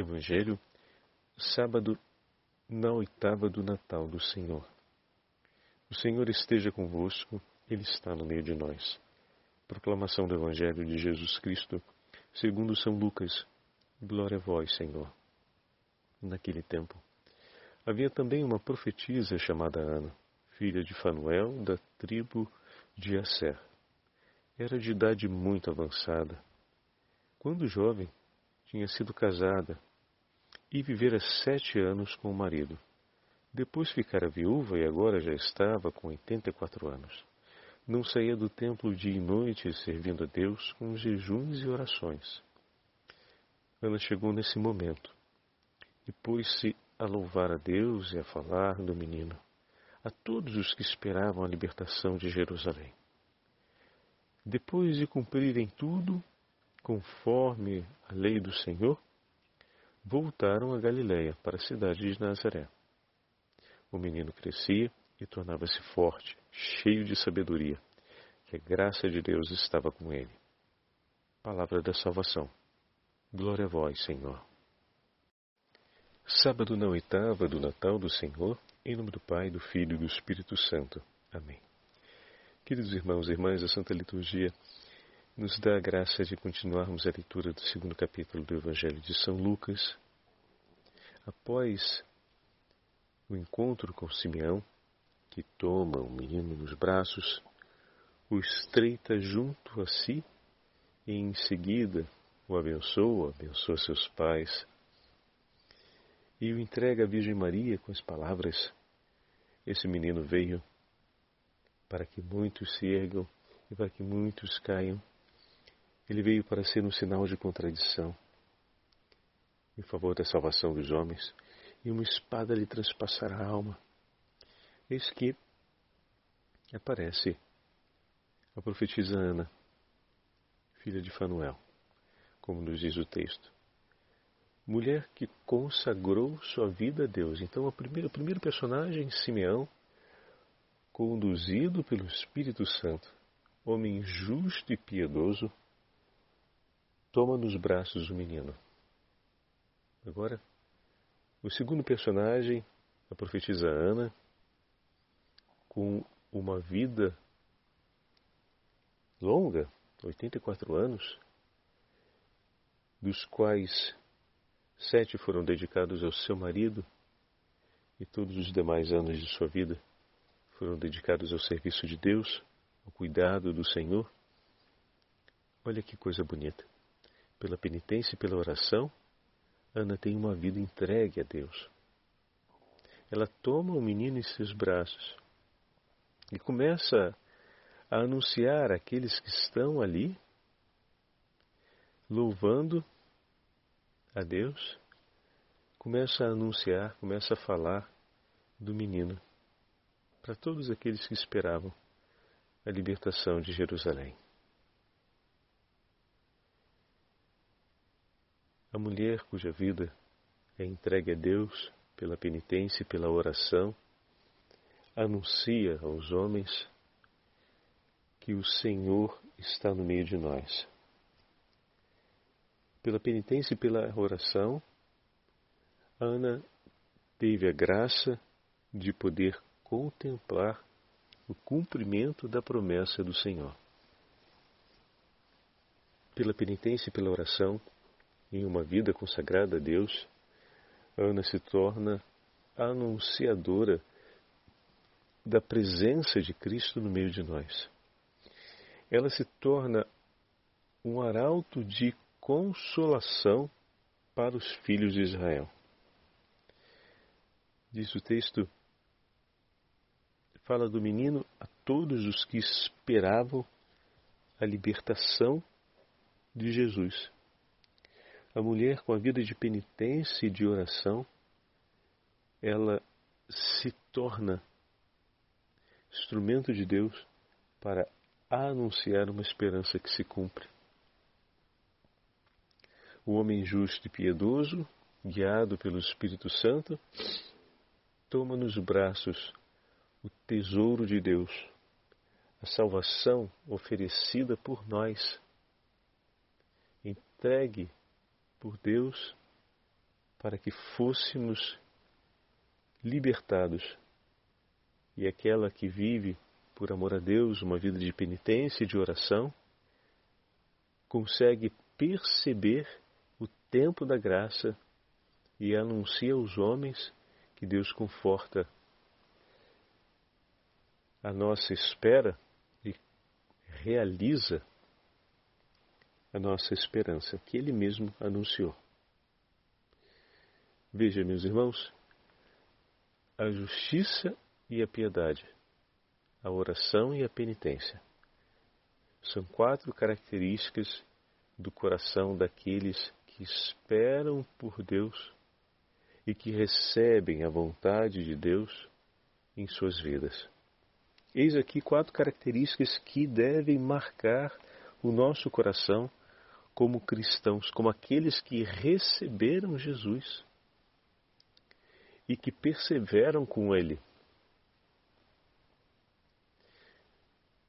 Evangelho, sábado, na oitava do Natal do Senhor. O Senhor esteja convosco, Ele está no meio de nós. Proclamação do Evangelho de Jesus Cristo, segundo São Lucas. Glória a vós, Senhor. Naquele tempo, havia também uma profetisa chamada Ana, filha de Fanuel, da tribo de Asser. Era de idade muito avançada. Quando jovem, tinha sido casada e vivera sete anos com o marido. Depois ficara viúva e agora já estava com oitenta e quatro anos. Não saía do templo dia e noite servindo a Deus com jejuns e orações. Ana chegou nesse momento e pôs-se a louvar a Deus e a falar do menino a todos os que esperavam a libertação de Jerusalém. Depois de cumprirem tudo, conforme a lei do Senhor, voltaram a Galiléia, para a cidade de Nazaré. O menino crescia e tornava-se forte, cheio de sabedoria, que a graça de Deus estava com ele. Palavra da salvação. Glória a vós, Senhor. Sábado na oitava do Natal do Senhor, em nome do Pai, do Filho e do Espírito Santo. Amém. Queridos irmãos e irmãs, a Santa Liturgia nos dá a graça de continuarmos a leitura do segundo capítulo do Evangelho de São Lucas. Após o encontro com Simeão, que toma o menino nos braços, o estreita junto a si e em seguida o abençoa, abençoa seus pais e o entrega à Virgem Maria com as palavras: Esse menino veio para que muitos se ergam e para que muitos caiam ele veio para ser um sinal de contradição em favor da salvação dos homens, e uma espada lhe transpassará a alma. Eis que aparece a profetisa Ana, filha de Fanuel, como nos diz o texto. Mulher que consagrou sua vida a Deus. Então, a primeira, o primeiro personagem, Simeão, conduzido pelo Espírito Santo, homem justo e piedoso, toma nos braços o menino. Agora, o segundo personagem, a profetisa Ana, com uma vida longa, 84 anos, dos quais sete foram dedicados ao seu marido e todos os demais anos de sua vida foram dedicados ao serviço de Deus, ao cuidado do Senhor. Olha que coisa bonita pela penitência e pela oração, Ana tem uma vida entregue a Deus. Ela toma o menino em seus braços e começa a anunciar àqueles que estão ali, louvando a Deus, começa a anunciar, começa a falar do menino para todos aqueles que esperavam a libertação de Jerusalém. A mulher cuja vida é entregue a Deus pela penitência e pela oração, anuncia aos homens que o Senhor está no meio de nós. Pela penitência e pela oração, Ana teve a graça de poder contemplar o cumprimento da promessa do Senhor. Pela penitência e pela oração, em uma vida consagrada a Deus, Ana se torna anunciadora da presença de Cristo no meio de nós. Ela se torna um arauto de consolação para os filhos de Israel. Diz o texto, fala do menino a todos os que esperavam a libertação de Jesus. A mulher com a vida de penitência e de oração, ela se torna instrumento de Deus para anunciar uma esperança que se cumpre. O homem justo e piedoso, guiado pelo Espírito Santo, toma nos braços o tesouro de Deus, a salvação oferecida por nós, entregue por Deus para que fôssemos libertados. E aquela que vive por amor a Deus uma vida de penitência e de oração, consegue perceber o tempo da graça e anuncia aos homens que Deus conforta a nossa espera e realiza a nossa esperança, que Ele mesmo anunciou. Veja, meus irmãos, a justiça e a piedade, a oração e a penitência são quatro características do coração daqueles que esperam por Deus e que recebem a vontade de Deus em suas vidas. Eis aqui quatro características que devem marcar o nosso coração como cristãos, como aqueles que receberam Jesus e que perseveram com Ele.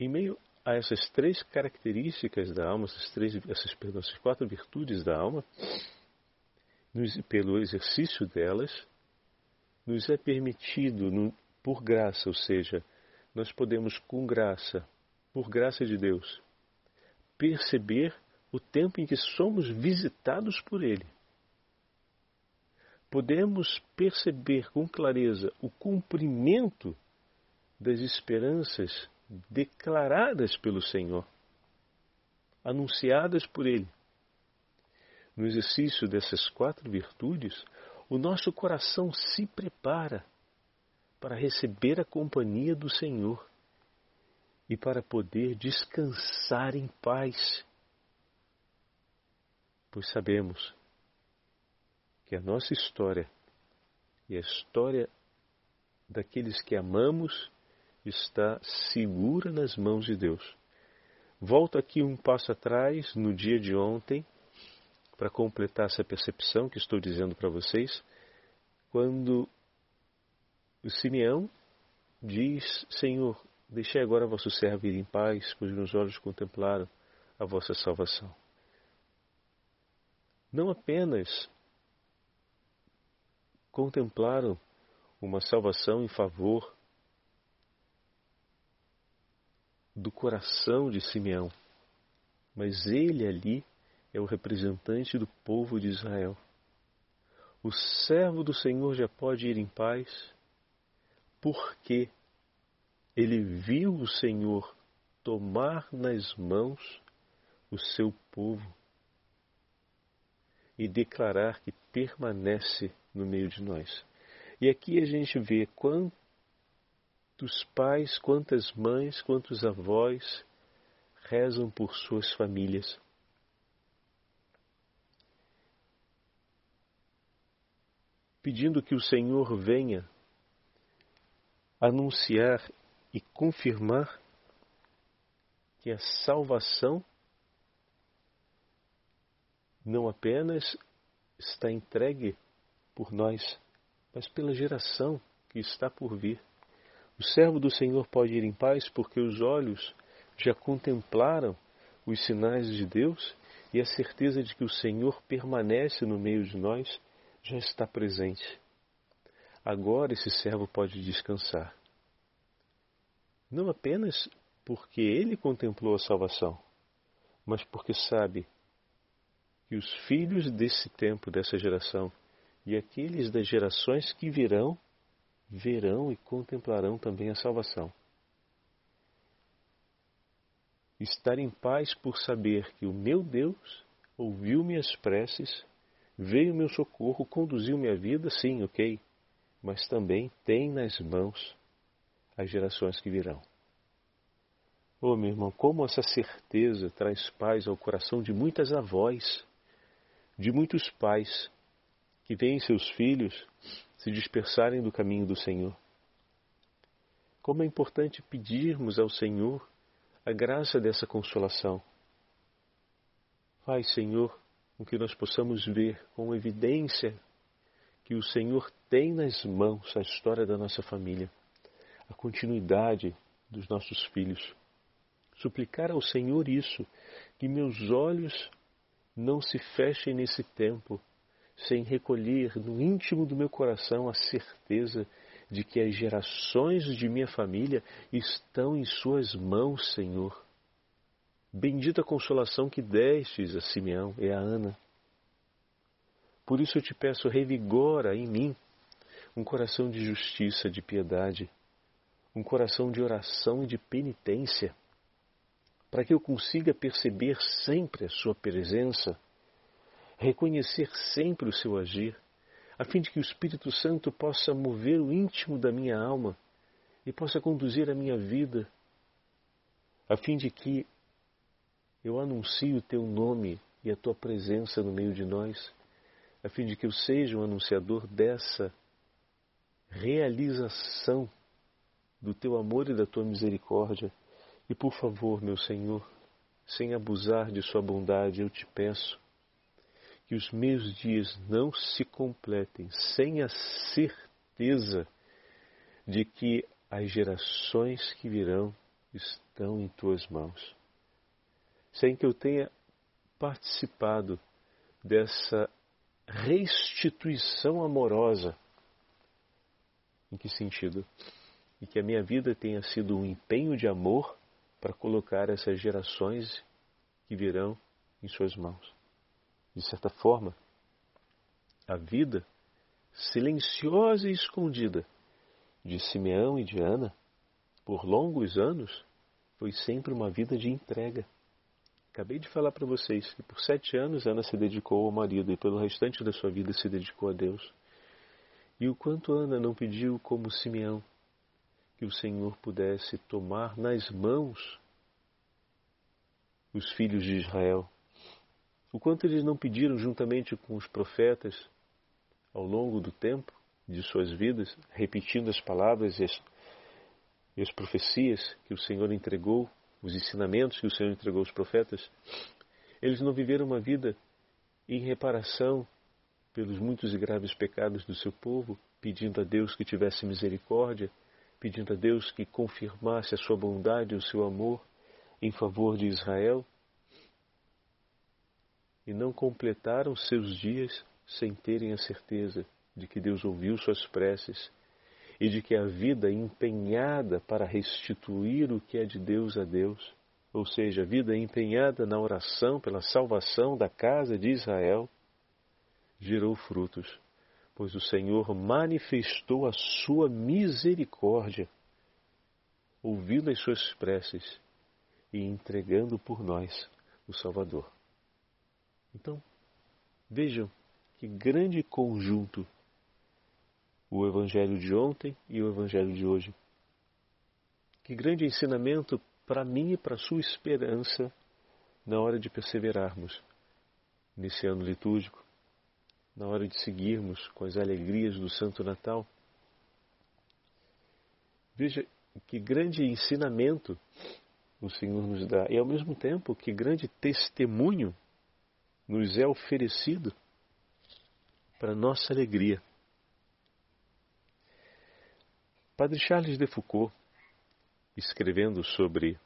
Em meio a essas três características da alma, essas, três, essas, perdão, essas quatro virtudes da alma, nos, pelo exercício delas, nos é permitido, no, por graça, ou seja, nós podemos, com graça, por graça de Deus, perceber o tempo em que somos visitados por Ele. Podemos perceber com clareza o cumprimento das esperanças declaradas pelo Senhor, anunciadas por Ele. No exercício dessas quatro virtudes, o nosso coração se prepara para receber a companhia do Senhor e para poder descansar em paz. Pois sabemos que a nossa história e a história daqueles que amamos está segura nas mãos de Deus. Volto aqui um passo atrás, no dia de ontem, para completar essa percepção que estou dizendo para vocês, quando o Simeão diz: Senhor, deixei agora vosso servo ir em paz, pois meus olhos contemplaram a vossa salvação. Não apenas contemplaram uma salvação em favor do coração de Simeão, mas ele ali é o representante do povo de Israel. O servo do Senhor já pode ir em paz, porque ele viu o Senhor tomar nas mãos o seu povo e declarar que permanece no meio de nós. E aqui a gente vê quanto Quantos pais, quantas mães, quantos avós rezam por suas famílias. Pedindo que o Senhor venha anunciar e confirmar que a salvação não apenas está entregue por nós, mas pela geração que está por vir. O servo do Senhor pode ir em paz porque os olhos já contemplaram os sinais de Deus e a certeza de que o Senhor permanece no meio de nós já está presente. Agora esse servo pode descansar. Não apenas porque ele contemplou a salvação, mas porque sabe que os filhos desse tempo, dessa geração, e aqueles das gerações que virão verão e contemplarão também a salvação. Estar em paz por saber que o meu Deus ouviu minhas preces, veio meu socorro, conduziu minha vida, sim, ok, mas também tem nas mãos as gerações que virão. Oh, meu irmão, como essa certeza traz paz ao coração de muitas avós, de muitos pais que veem seus filhos se dispersarem do caminho do Senhor. Como é importante pedirmos ao Senhor a graça dessa consolação. Faz, Senhor, com que nós possamos ver com evidência que o Senhor tem nas mãos a história da nossa família, a continuidade dos nossos filhos. Suplicar ao Senhor isso, que meus olhos não se fechem nesse tempo sem recolher no íntimo do meu coração a certeza de que as gerações de minha família estão em Suas mãos, Senhor. Bendita consolação que destes a Simeão e a Ana. Por isso eu te peço, revigora em mim um coração de justiça, de piedade, um coração de oração e de penitência, para que eu consiga perceber sempre a Sua presença, reconhecer sempre o seu agir, a fim de que o Espírito Santo possa mover o íntimo da minha alma e possa conduzir a minha vida, a fim de que eu anuncie o teu nome e a tua presença no meio de nós, a fim de que eu seja um anunciador dessa realização do teu amor e da tua misericórdia. E por favor, meu Senhor, sem abusar de Sua bondade, eu te peço que os meus dias não se completem sem a certeza de que as gerações que virão estão em tuas mãos. Sem que eu tenha participado dessa restituição amorosa. Em que sentido? E que a minha vida tenha sido um empenho de amor para colocar essas gerações que virão em suas mãos de certa forma, a vida silenciosa e escondida de Simeão e de Ana, por longos anos, foi sempre uma vida de entrega. Acabei de falar para vocês que por sete anos Ana se dedicou ao marido e pelo restante da sua vida se dedicou a Deus. E o quanto Ana não pediu, como Simeão, que o Senhor pudesse tomar nas mãos os filhos de Israel. O quanto eles não pediram, juntamente com os profetas, ao longo do tempo de suas vidas, repetindo as palavras e as, e as profecias que o Senhor entregou, os ensinamentos que o Senhor entregou aos profetas, eles não viveram uma vida em reparação pelos muitos e graves pecados do seu povo, pedindo a Deus que tivesse misericórdia, pedindo a Deus que confirmasse a sua bondade e o seu amor em favor de Israel e não completaram seus dias sem terem a certeza de que Deus ouviu suas preces e de que a vida empenhada para restituir o que é de Deus a Deus, ou seja, a vida empenhada na oração pela salvação da casa de Israel, gerou frutos, pois o Senhor manifestou a sua misericórdia, ouvindo as suas preces e entregando por nós o Salvador. Então, vejam que grande conjunto o Evangelho de ontem e o Evangelho de hoje. Que grande ensinamento para mim e para a sua esperança na hora de perseverarmos nesse ano litúrgico, na hora de seguirmos com as alegrias do Santo Natal. Veja que grande ensinamento o Senhor nos dá e, ao mesmo tempo, que grande testemunho nos é oferecido para nossa alegria. Padre Charles de Foucault, escrevendo sobre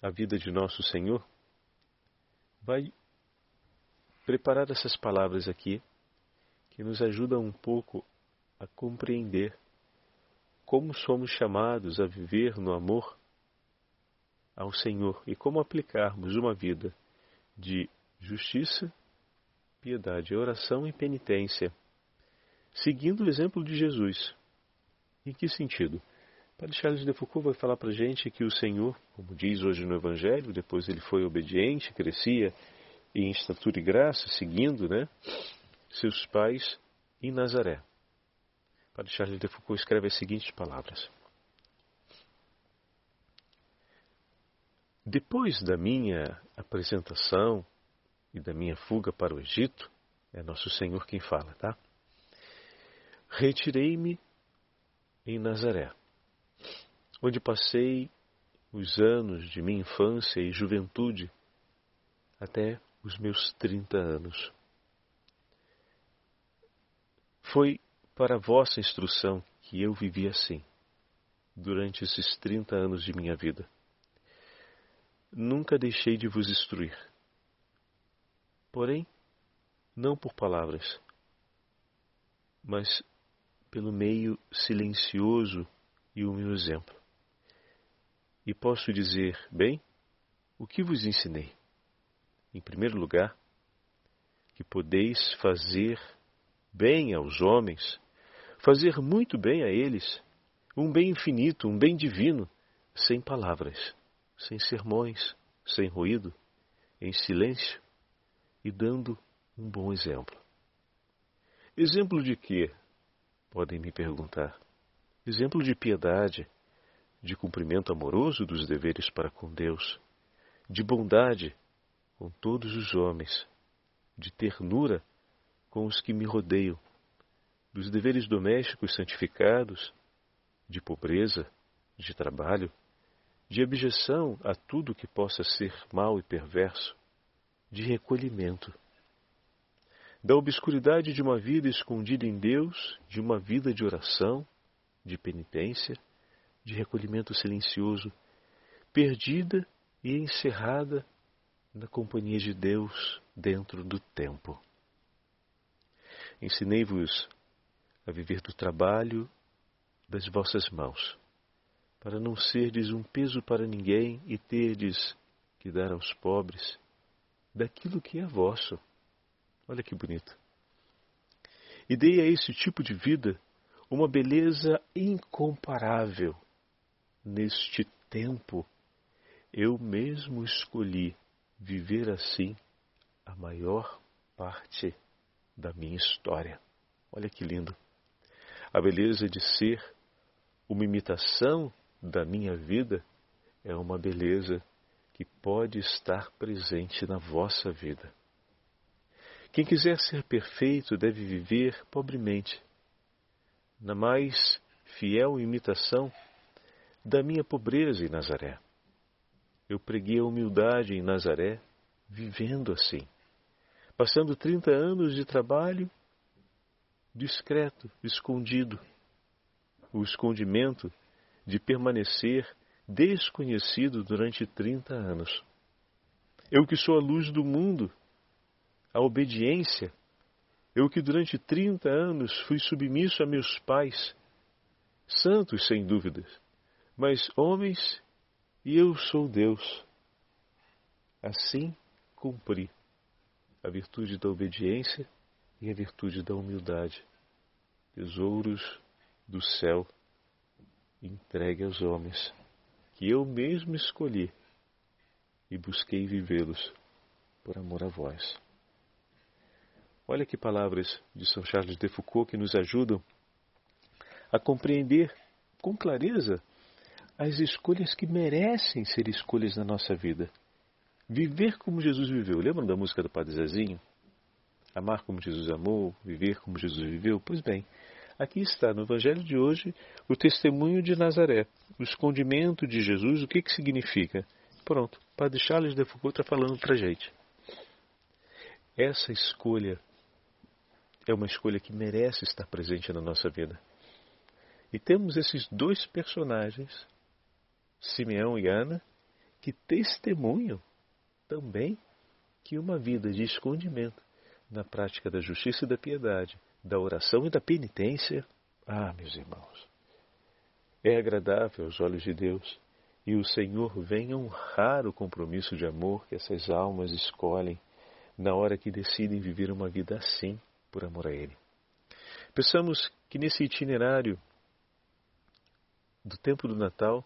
a vida de Nosso Senhor, vai preparar essas palavras aqui que nos ajudam um pouco a compreender como somos chamados a viver no amor ao Senhor e como aplicarmos uma vida de justiça, piedade, oração e penitência, seguindo o exemplo de Jesus. Em que sentido? Padre Charles de Foucault vai falar para a gente que o Senhor, como diz hoje no Evangelho, depois ele foi obediente, crescia em estatura e graça, seguindo né, seus pais em Nazaré. Padre Charles de Foucault escreve as seguintes palavras. Depois da minha apresentação e da minha fuga para o Egito, é Nosso Senhor quem fala, tá? Retirei-me em Nazaré, onde passei os anos de minha infância e juventude até os meus 30 anos. Foi para vossa instrução que eu vivi assim, durante esses 30 anos de minha vida. Nunca deixei de vos instruir Porém, não por palavras, mas pelo meio silencioso e o meu exemplo. E posso dizer, bem, o que vos ensinei? Em primeiro lugar, que podeis fazer bem aos homens, fazer muito bem a eles, um bem infinito, um bem divino, sem palavras, sem sermões, sem ruído, em silêncio e dando um bom exemplo. Exemplo de quê? Podem me perguntar. Exemplo de piedade, de cumprimento amoroso dos deveres para com Deus, de bondade com todos os homens, de ternura com os que me rodeiam, dos deveres domésticos santificados, de pobreza, de trabalho, de abjeção a tudo que possa ser mal e perverso, de recolhimento. Da obscuridade de uma vida escondida em Deus, de uma vida de oração, de penitência, de recolhimento silencioso, perdida e encerrada na companhia de Deus dentro do tempo. Ensinei-vos a viver do trabalho das vossas mãos, para não serdes um peso para ninguém e terdes que dar aos pobres daquilo que é vosso. Olha que bonito. E dei a esse tipo de vida uma beleza incomparável. Neste tempo, eu mesmo escolhi viver assim a maior parte da minha história. Olha que lindo. A beleza de ser uma imitação da minha vida é uma beleza que pode estar presente na vossa vida. Quem quiser ser perfeito deve viver pobremente, na mais fiel imitação da minha pobreza em Nazaré. Eu preguei a humildade em Nazaré, vivendo assim, passando 30 anos de trabalho discreto, escondido. O escondimento de permanecer desconhecido durante 30 anos. Eu que sou a luz do mundo, a obediência. Eu que durante 30 anos fui submisso a meus pais, santos sem dúvidas, mas homens e eu sou Deus. Assim cumpri a virtude da obediência e a virtude da humildade, tesouros do céu entregue aos homens que eu mesmo escolhi e busquei vivê-los por amor a vós. Olha que palavras de São Charles de Foucault que nos ajudam a compreender com clareza as escolhas que merecem ser escolhas na nossa vida. Viver como Jesus viveu. Lembram da música do Padre Zezinho? Amar como Jesus amou, viver como Jesus viveu? Pois bem, Aqui está, no Evangelho de hoje, o testemunho de Nazaré, o escondimento de Jesus, o que, que significa? Pronto, Padre Charles de Foucault está falando para gente. Essa escolha é uma escolha que merece estar presente na nossa vida. E temos esses dois personagens, Simeão e Ana, que testemunham também que uma vida de escondimento na prática da justiça e da piedade da oração e da penitência, ah, meus irmãos, é agradável aos olhos de Deus e o Senhor vem honrar o compromisso de amor que essas almas escolhem na hora que decidem viver uma vida assim por amor a Ele. Pensamos que nesse itinerário do tempo do Natal,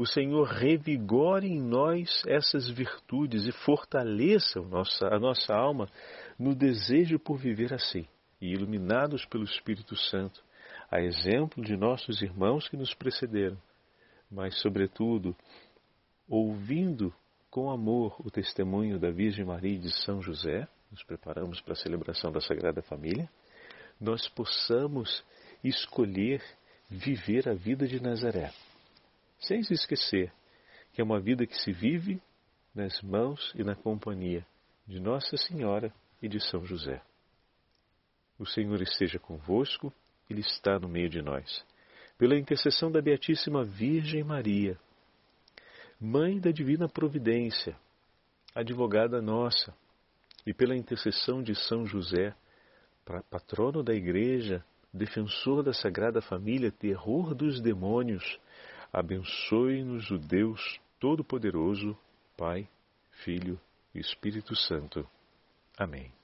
o Senhor revigore em nós essas virtudes e fortaleça a nossa, alma no desejo por viver assim e iluminados pelo Espírito Santo, a exemplo de nossos irmãos que nos precederam, mas, sobretudo, ouvindo com amor o testemunho da Virgem Maria e de São José, nos preparamos para a celebração da Sagrada Família, nós possamos escolher viver a vida de Nazaré, sem se esquecer que é uma vida que se vive nas mãos e na companhia de Nossa Senhora e de São José. O Senhor esteja convosco, Ele está no meio de nós. Pela intercessão da Beatíssima Virgem Maria, Mãe da Divina Providência, advogada nossa, e pela intercessão de São José, patrono da Igreja, defensor da Sagrada Família, terror dos demônios, abençoe-nos o Deus Todo-Poderoso, Pai, Filho e Espírito Santo. Amém.